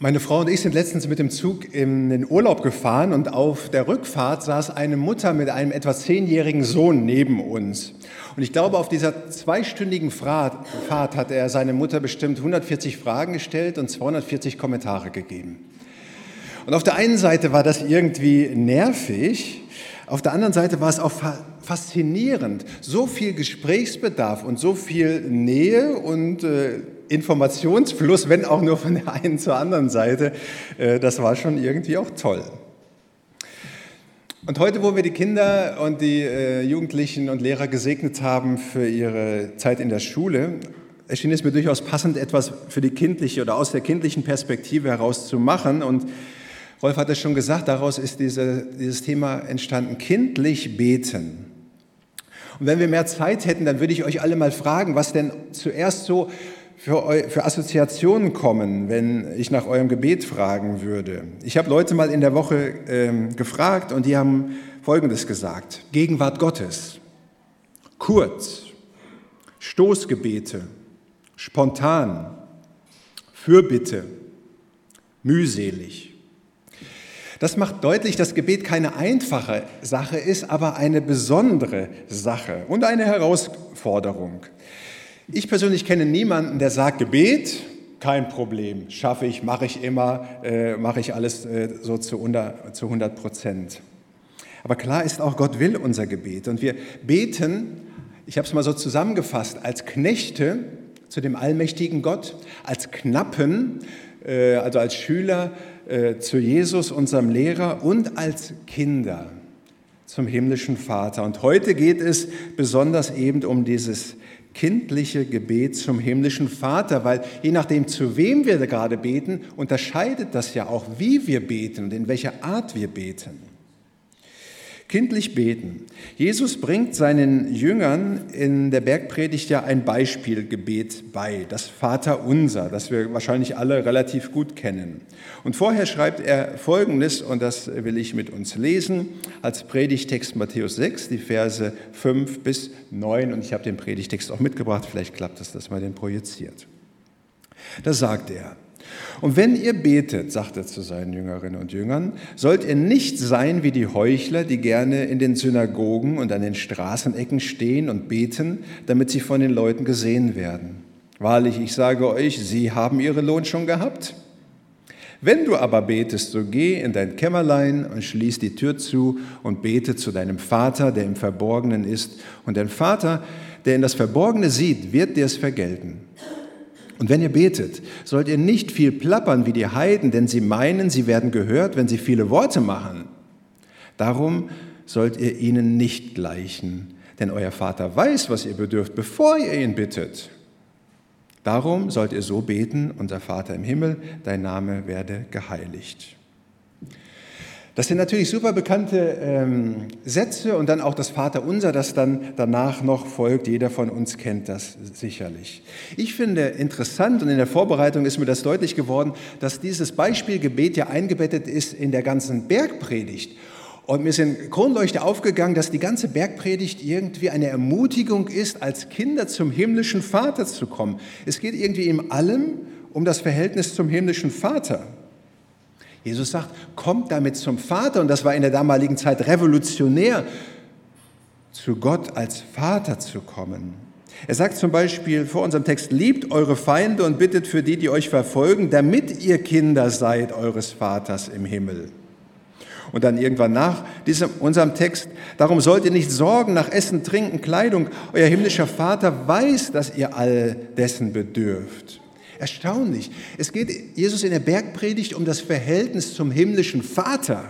Meine Frau und ich sind letztens mit dem Zug in den Urlaub gefahren und auf der Rückfahrt saß eine Mutter mit einem etwa zehnjährigen Sohn neben uns. Und ich glaube, auf dieser zweistündigen Fahrt hat er seine Mutter bestimmt 140 Fragen gestellt und 240 Kommentare gegeben. Und auf der einen Seite war das irgendwie nervig, auf der anderen Seite war es auch faszinierend. So viel Gesprächsbedarf und so viel Nähe und äh, Informationsfluss, wenn auch nur von der einen zur anderen Seite, äh, das war schon irgendwie auch toll. Und heute, wo wir die Kinder und die äh, Jugendlichen und Lehrer gesegnet haben für ihre Zeit in der Schule, erschien es mir durchaus passend, etwas für die kindliche oder aus der kindlichen Perspektive heraus zu machen. Und Rolf hat es schon gesagt, daraus ist diese, dieses Thema entstanden, kindlich beten. Und wenn wir mehr Zeit hätten, dann würde ich euch alle mal fragen, was denn zuerst so für, für Assoziationen kommen, wenn ich nach eurem Gebet fragen würde. Ich habe Leute mal in der Woche ähm, gefragt und die haben Folgendes gesagt. Gegenwart Gottes, kurz, Stoßgebete, spontan, Fürbitte, mühselig. Das macht deutlich, dass Gebet keine einfache Sache ist, aber eine besondere Sache und eine Herausforderung. Ich persönlich kenne niemanden, der sagt, Gebet, kein Problem, schaffe ich, mache ich immer, äh, mache ich alles äh, so zu, unter, zu 100 Prozent. Aber klar ist auch, Gott will unser Gebet. Und wir beten, ich habe es mal so zusammengefasst, als Knechte zu dem allmächtigen Gott, als Knappen, äh, also als Schüler äh, zu Jesus, unserem Lehrer, und als Kinder zum himmlischen Vater. Und heute geht es besonders eben um dieses kindliche Gebet zum himmlischen Vater, weil je nachdem, zu wem wir gerade beten, unterscheidet das ja auch, wie wir beten und in welcher Art wir beten. Kindlich beten. Jesus bringt seinen Jüngern in der Bergpredigt ja ein Beispielgebet bei, das Vater Unser, das wir wahrscheinlich alle relativ gut kennen. Und vorher schreibt er Folgendes, und das will ich mit uns lesen, als Predigtext Matthäus 6, die Verse 5 bis 9. Und ich habe den Predigtext auch mitgebracht, vielleicht klappt es, dass man den projiziert. Da sagt er, und wenn ihr betet, sagt er zu seinen Jüngerinnen und Jüngern, sollt ihr nicht sein wie die Heuchler, die gerne in den Synagogen und an den Straßenecken stehen und beten, damit sie von den Leuten gesehen werden. Wahrlich, ich sage euch, sie haben ihren Lohn schon gehabt. Wenn du aber betest, so geh in dein Kämmerlein und schließ die Tür zu und bete zu deinem Vater, der im Verborgenen ist. Und dein Vater, der in das Verborgene sieht, wird dir es vergelten. Und wenn ihr betet, sollt ihr nicht viel plappern wie die Heiden, denn sie meinen, sie werden gehört, wenn sie viele Worte machen. Darum sollt ihr ihnen nicht gleichen, denn euer Vater weiß, was ihr bedürft, bevor ihr ihn bittet. Darum sollt ihr so beten, unser Vater im Himmel, dein Name werde geheiligt. Das sind natürlich super bekannte ähm, Sätze und dann auch das Vaterunser, das dann danach noch folgt. Jeder von uns kennt das sicherlich. Ich finde interessant und in der Vorbereitung ist mir das deutlich geworden, dass dieses Beispielgebet ja eingebettet ist in der ganzen Bergpredigt. Und mir sind Kronleuchter aufgegangen, dass die ganze Bergpredigt irgendwie eine Ermutigung ist, als Kinder zum himmlischen Vater zu kommen. Es geht irgendwie in allem um das Verhältnis zum himmlischen Vater. Jesus sagt, kommt damit zum Vater. Und das war in der damaligen Zeit revolutionär, zu Gott als Vater zu kommen. Er sagt zum Beispiel vor unserem Text, liebt eure Feinde und bittet für die, die euch verfolgen, damit ihr Kinder seid eures Vaters im Himmel. Und dann irgendwann nach diesem, unserem Text, darum sollt ihr nicht sorgen nach Essen, Trinken, Kleidung. Euer himmlischer Vater weiß, dass ihr all dessen bedürft. Erstaunlich. Es geht Jesus in der Bergpredigt um das Verhältnis zum himmlischen Vater,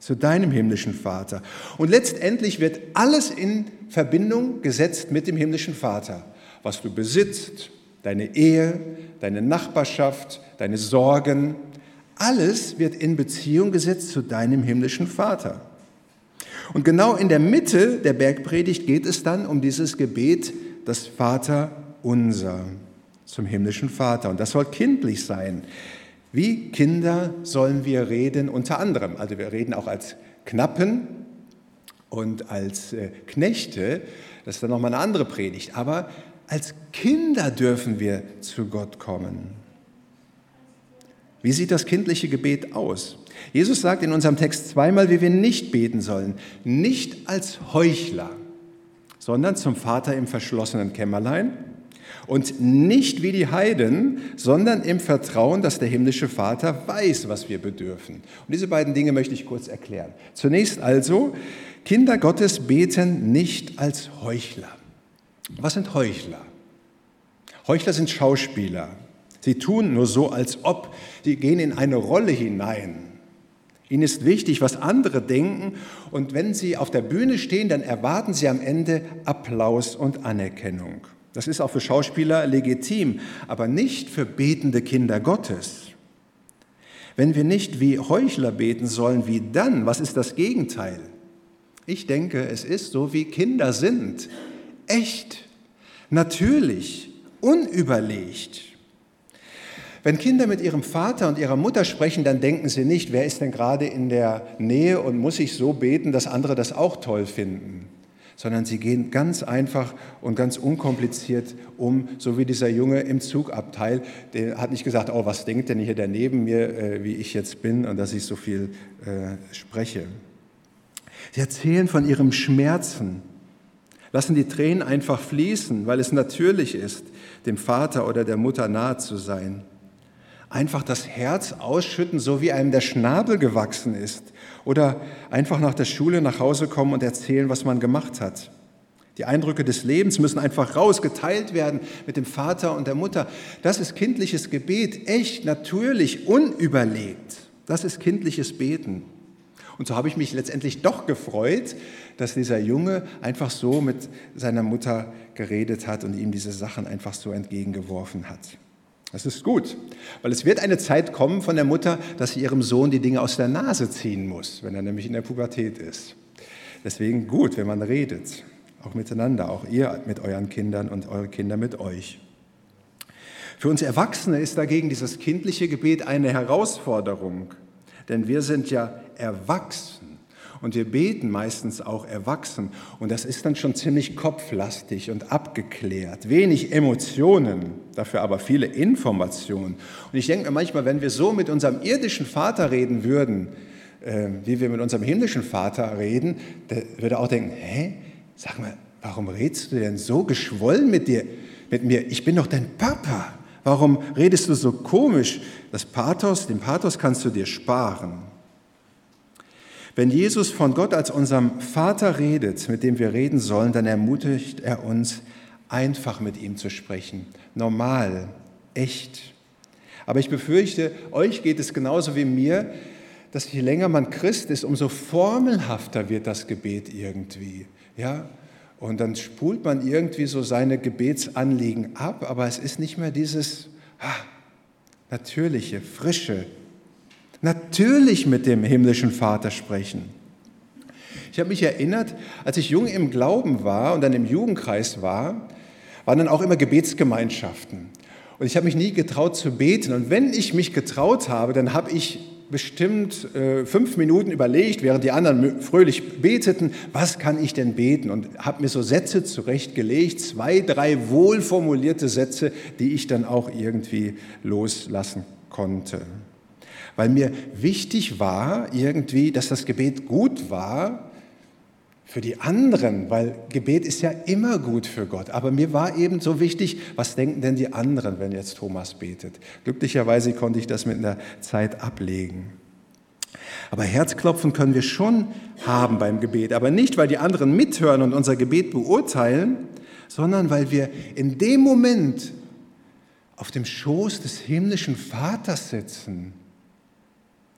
zu deinem himmlischen Vater. Und letztendlich wird alles in Verbindung gesetzt mit dem himmlischen Vater. Was du besitzt, deine Ehe, deine Nachbarschaft, deine Sorgen, alles wird in Beziehung gesetzt zu deinem himmlischen Vater. Und genau in der Mitte der Bergpredigt geht es dann um dieses Gebet, das Vater unser zum himmlischen Vater. Und das soll kindlich sein. Wie Kinder sollen wir reden, unter anderem. Also wir reden auch als Knappen und als äh, Knechte. Das ist dann nochmal eine andere Predigt. Aber als Kinder dürfen wir zu Gott kommen. Wie sieht das kindliche Gebet aus? Jesus sagt in unserem Text zweimal, wie wir nicht beten sollen. Nicht als Heuchler, sondern zum Vater im verschlossenen Kämmerlein und nicht wie die Heiden, sondern im Vertrauen, dass der himmlische Vater weiß, was wir bedürfen. Und diese beiden Dinge möchte ich kurz erklären. Zunächst also, Kinder Gottes beten nicht als Heuchler. Was sind Heuchler? Heuchler sind Schauspieler. Sie tun nur so, als ob. Sie gehen in eine Rolle hinein. Ihnen ist wichtig, was andere denken. Und wenn sie auf der Bühne stehen, dann erwarten sie am Ende Applaus und Anerkennung. Das ist auch für Schauspieler legitim, aber nicht für betende Kinder Gottes. Wenn wir nicht wie Heuchler beten sollen, wie dann? Was ist das Gegenteil? Ich denke, es ist so, wie Kinder sind. Echt, natürlich, unüberlegt. Wenn Kinder mit ihrem Vater und ihrer Mutter sprechen, dann denken sie nicht, wer ist denn gerade in der Nähe und muss ich so beten, dass andere das auch toll finden sondern sie gehen ganz einfach und ganz unkompliziert um, so wie dieser Junge im Zugabteil, der hat nicht gesagt, oh, was denkt denn hier der neben mir, äh, wie ich jetzt bin und dass ich so viel äh, spreche. Sie erzählen von ihrem Schmerzen, lassen die Tränen einfach fließen, weil es natürlich ist, dem Vater oder der Mutter nahe zu sein einfach das Herz ausschütten, so wie einem der Schnabel gewachsen ist. Oder einfach nach der Schule nach Hause kommen und erzählen, was man gemacht hat. Die Eindrücke des Lebens müssen einfach raus, geteilt werden mit dem Vater und der Mutter. Das ist kindliches Gebet, echt, natürlich, unüberlegt. Das ist kindliches Beten. Und so habe ich mich letztendlich doch gefreut, dass dieser Junge einfach so mit seiner Mutter geredet hat und ihm diese Sachen einfach so entgegengeworfen hat. Das ist gut, weil es wird eine Zeit kommen von der Mutter, dass sie ihrem Sohn die Dinge aus der Nase ziehen muss, wenn er nämlich in der Pubertät ist. Deswegen gut, wenn man redet, auch miteinander, auch ihr mit euren Kindern und eure Kinder mit euch. Für uns Erwachsene ist dagegen dieses kindliche Gebet eine Herausforderung, denn wir sind ja erwachsen. Und wir beten meistens auch erwachsen. Und das ist dann schon ziemlich kopflastig und abgeklärt. Wenig Emotionen, dafür aber viele Informationen. Und ich denke mir manchmal, wenn wir so mit unserem irdischen Vater reden würden, äh, wie wir mit unserem himmlischen Vater reden, der würde auch denken, hä, sag mal, warum redest du denn so geschwollen mit dir, mit mir? Ich bin doch dein Papa. Warum redest du so komisch? Das Pathos, den Pathos kannst du dir sparen. Wenn Jesus von Gott als unserem Vater redet, mit dem wir reden sollen, dann ermutigt er uns, einfach mit ihm zu sprechen. Normal, echt. Aber ich befürchte, euch geht es genauso wie mir, dass je länger man Christ ist, umso formelhafter wird das Gebet irgendwie. Ja? Und dann spult man irgendwie so seine Gebetsanliegen ab, aber es ist nicht mehr dieses ah, natürliche, frische, Natürlich mit dem himmlischen Vater sprechen. Ich habe mich erinnert, als ich jung im Glauben war und dann im Jugendkreis war, waren dann auch immer Gebetsgemeinschaften. Und ich habe mich nie getraut zu beten. Und wenn ich mich getraut habe, dann habe ich bestimmt äh, fünf Minuten überlegt, während die anderen fröhlich beteten, was kann ich denn beten? Und habe mir so Sätze zurechtgelegt, zwei, drei wohlformulierte Sätze, die ich dann auch irgendwie loslassen konnte weil mir wichtig war irgendwie, dass das Gebet gut war für die anderen, weil Gebet ist ja immer gut für Gott. Aber mir war eben so wichtig, was denken denn die anderen, wenn jetzt Thomas betet? Glücklicherweise konnte ich das mit einer Zeit ablegen. Aber Herzklopfen können wir schon haben beim Gebet, aber nicht, weil die anderen mithören und unser Gebet beurteilen, sondern weil wir in dem Moment auf dem Schoß des himmlischen Vaters sitzen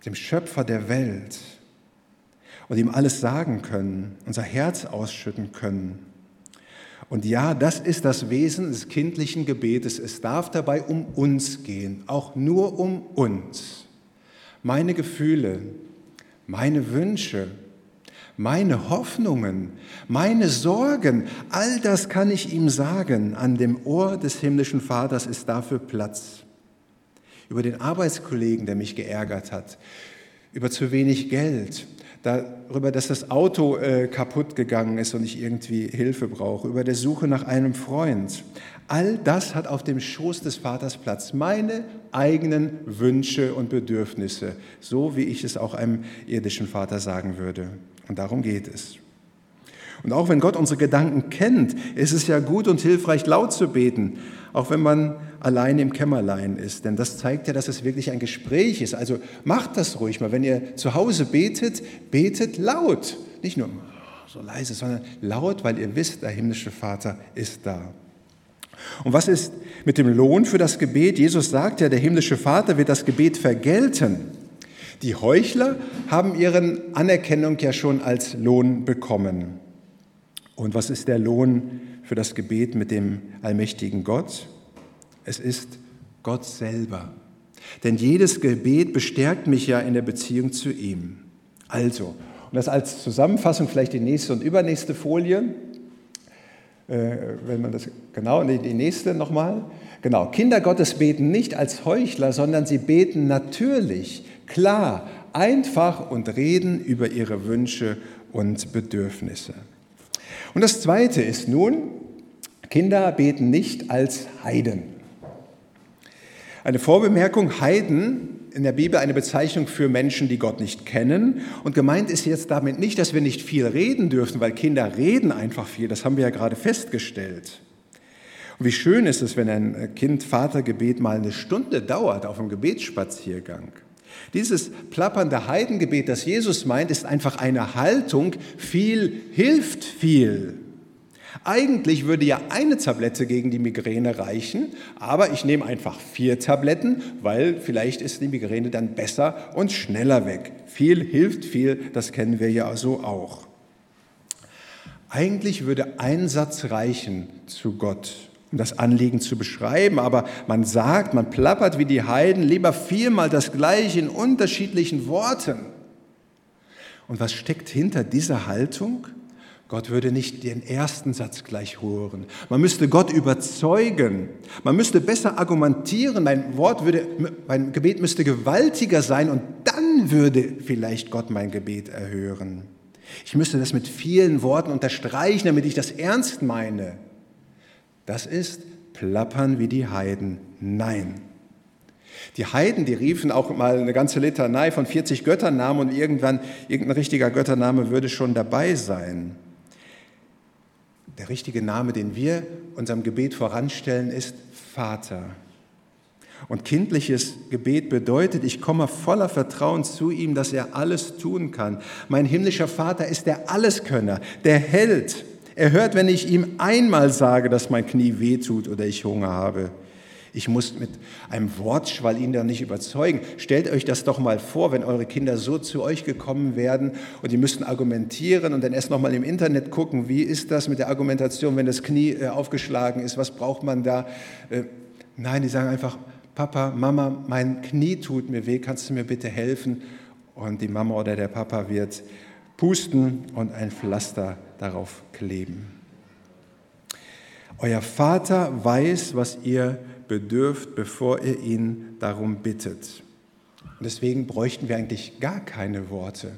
dem Schöpfer der Welt und ihm alles sagen können, unser Herz ausschütten können. Und ja, das ist das Wesen des kindlichen Gebetes. Es darf dabei um uns gehen, auch nur um uns. Meine Gefühle, meine Wünsche, meine Hoffnungen, meine Sorgen, all das kann ich ihm sagen. An dem Ohr des himmlischen Vaters ist dafür Platz über den Arbeitskollegen, der mich geärgert hat, über zu wenig Geld, darüber, dass das Auto äh, kaputt gegangen ist und ich irgendwie Hilfe brauche, über der Suche nach einem Freund. All das hat auf dem Schoß des Vaters Platz. Meine eigenen Wünsche und Bedürfnisse, so wie ich es auch einem irdischen Vater sagen würde. Und darum geht es. Und auch wenn Gott unsere Gedanken kennt, ist es ja gut und hilfreich, laut zu beten, auch wenn man allein im Kämmerlein ist. Denn das zeigt ja, dass es wirklich ein Gespräch ist. Also macht das ruhig mal. Wenn ihr zu Hause betet, betet laut. Nicht nur so leise, sondern laut, weil ihr wisst, der himmlische Vater ist da. Und was ist mit dem Lohn für das Gebet? Jesus sagt ja, der himmlische Vater wird das Gebet vergelten. Die Heuchler haben ihren Anerkennung ja schon als Lohn bekommen. Und was ist der Lohn für das Gebet mit dem allmächtigen Gott? Es ist Gott selber. Denn jedes Gebet bestärkt mich ja in der Beziehung zu ihm. Also, und das als Zusammenfassung vielleicht die nächste und übernächste Folie, äh, wenn man das genau, die nächste nochmal. Genau, Kinder Gottes beten nicht als Heuchler, sondern sie beten natürlich, klar, einfach und reden über ihre Wünsche und Bedürfnisse. Und das Zweite ist nun, Kinder beten nicht als Heiden. Eine Vorbemerkung, Heiden in der Bibel eine Bezeichnung für Menschen, die Gott nicht kennen. Und gemeint ist jetzt damit nicht, dass wir nicht viel reden dürfen, weil Kinder reden einfach viel. Das haben wir ja gerade festgestellt. Und wie schön ist es, wenn ein Kind Vatergebet mal eine Stunde dauert auf einem Gebetsspaziergang. Dieses plappernde Heidengebet, das Jesus meint, ist einfach eine Haltung, viel hilft viel. Eigentlich würde ja eine Tablette gegen die Migräne reichen, aber ich nehme einfach vier Tabletten, weil vielleicht ist die Migräne dann besser und schneller weg. Viel hilft viel, das kennen wir ja so auch. Eigentlich würde ein Satz reichen zu Gott um das Anliegen zu beschreiben, aber man sagt, man plappert wie die Heiden lieber viermal das Gleiche in unterschiedlichen Worten. Und was steckt hinter dieser Haltung? Gott würde nicht den ersten Satz gleich hören. Man müsste Gott überzeugen. Man müsste besser argumentieren. Mein Wort würde, mein Gebet müsste gewaltiger sein und dann würde vielleicht Gott mein Gebet erhören. Ich müsste das mit vielen Worten unterstreichen, damit ich das ernst meine. Das ist plappern wie die Heiden. Nein. Die Heiden, die riefen auch mal eine ganze Litanei von 40 Götternamen und irgendwann irgendein richtiger Göttername würde schon dabei sein. Der richtige Name, den wir unserem Gebet voranstellen, ist Vater. Und kindliches Gebet bedeutet, ich komme voller Vertrauen zu ihm, dass er alles tun kann. Mein himmlischer Vater ist der Alleskönner, der Held, er hört, wenn ich ihm einmal sage, dass mein Knie wehtut oder ich Hunger habe. Ich muss mit einem Wortschwall ihn da nicht überzeugen. Stellt euch das doch mal vor, wenn eure Kinder so zu euch gekommen werden und die müssten argumentieren und dann erst noch mal im Internet gucken, wie ist das mit der Argumentation, wenn das Knie äh, aufgeschlagen ist, was braucht man da? Äh, nein, die sagen einfach, Papa, Mama, mein Knie tut mir weh, kannst du mir bitte helfen? Und die Mama oder der Papa wird pusten und ein Pflaster darauf kleben. Euer Vater weiß, was ihr bedürft, bevor ihr ihn darum bittet. Deswegen bräuchten wir eigentlich gar keine Worte,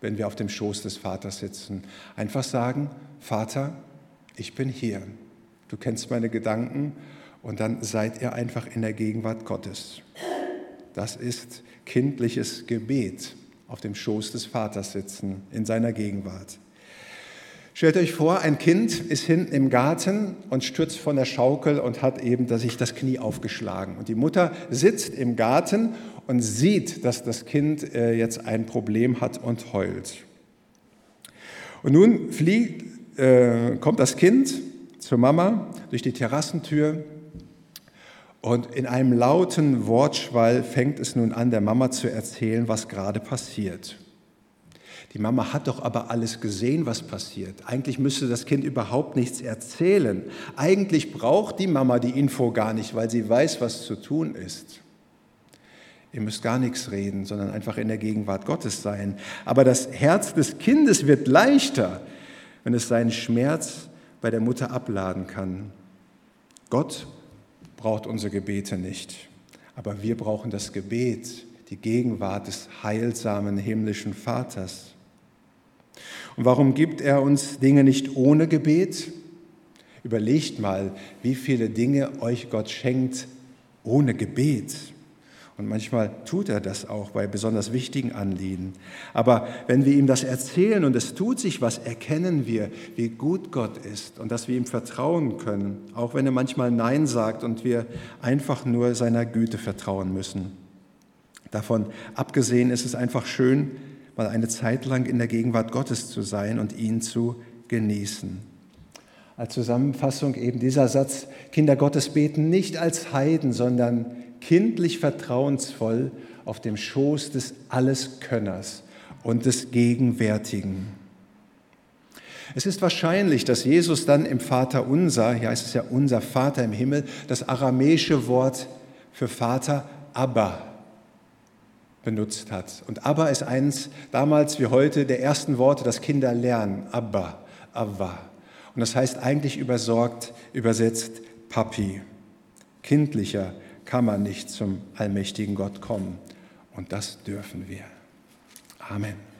wenn wir auf dem Schoß des Vaters sitzen. Einfach sagen, Vater, ich bin hier. Du kennst meine Gedanken und dann seid ihr einfach in der Gegenwart Gottes. Das ist kindliches Gebet auf dem Schoß des Vaters sitzen, in seiner Gegenwart. Stellt euch vor, ein Kind ist hinten im Garten und stürzt von der Schaukel und hat eben sich das Knie aufgeschlagen. Und die Mutter sitzt im Garten und sieht, dass das Kind äh, jetzt ein Problem hat und heult. Und nun fliegt, äh, kommt das Kind zur Mama durch die Terrassentür und in einem lauten Wortschwall fängt es nun an, der Mama zu erzählen, was gerade passiert. Die Mama hat doch aber alles gesehen, was passiert. Eigentlich müsste das Kind überhaupt nichts erzählen. Eigentlich braucht die Mama die Info gar nicht, weil sie weiß, was zu tun ist. Ihr müsst gar nichts reden, sondern einfach in der Gegenwart Gottes sein. Aber das Herz des Kindes wird leichter, wenn es seinen Schmerz bei der Mutter abladen kann. Gott braucht unsere Gebete nicht. Aber wir brauchen das Gebet, die Gegenwart des heilsamen himmlischen Vaters. Und warum gibt er uns Dinge nicht ohne Gebet? Überlegt mal, wie viele Dinge euch Gott schenkt ohne Gebet. Und manchmal tut er das auch bei besonders wichtigen Anliegen. Aber wenn wir ihm das erzählen und es tut sich was, erkennen wir, wie gut Gott ist und dass wir ihm vertrauen können, auch wenn er manchmal Nein sagt und wir einfach nur seiner Güte vertrauen müssen. Davon abgesehen ist es einfach schön, mal eine Zeit lang in der Gegenwart Gottes zu sein und ihn zu genießen. Als Zusammenfassung eben dieser Satz, Kinder Gottes beten nicht als Heiden, sondern kindlich vertrauensvoll auf dem Schoß des Alleskönners und des Gegenwärtigen. Es ist wahrscheinlich, dass Jesus dann im Vater unser, hier heißt es ja unser Vater im Himmel, das aramäische Wort für Vater Abba benutzt hat. Und Abba ist eins damals wie heute der ersten Worte, das Kinder lernen. Abba, Abba. Und das heißt eigentlich übersorgt, übersetzt Papi. Kindlicher, kann man nicht zum allmächtigen Gott kommen. Und das dürfen wir. Amen.